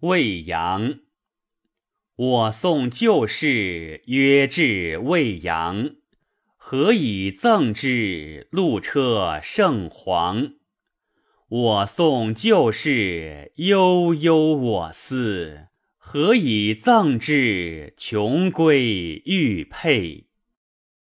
未央。我送旧事约至未央，何以赠之？路车圣皇。我送旧事悠悠我思，何以赠之？穷归玉佩。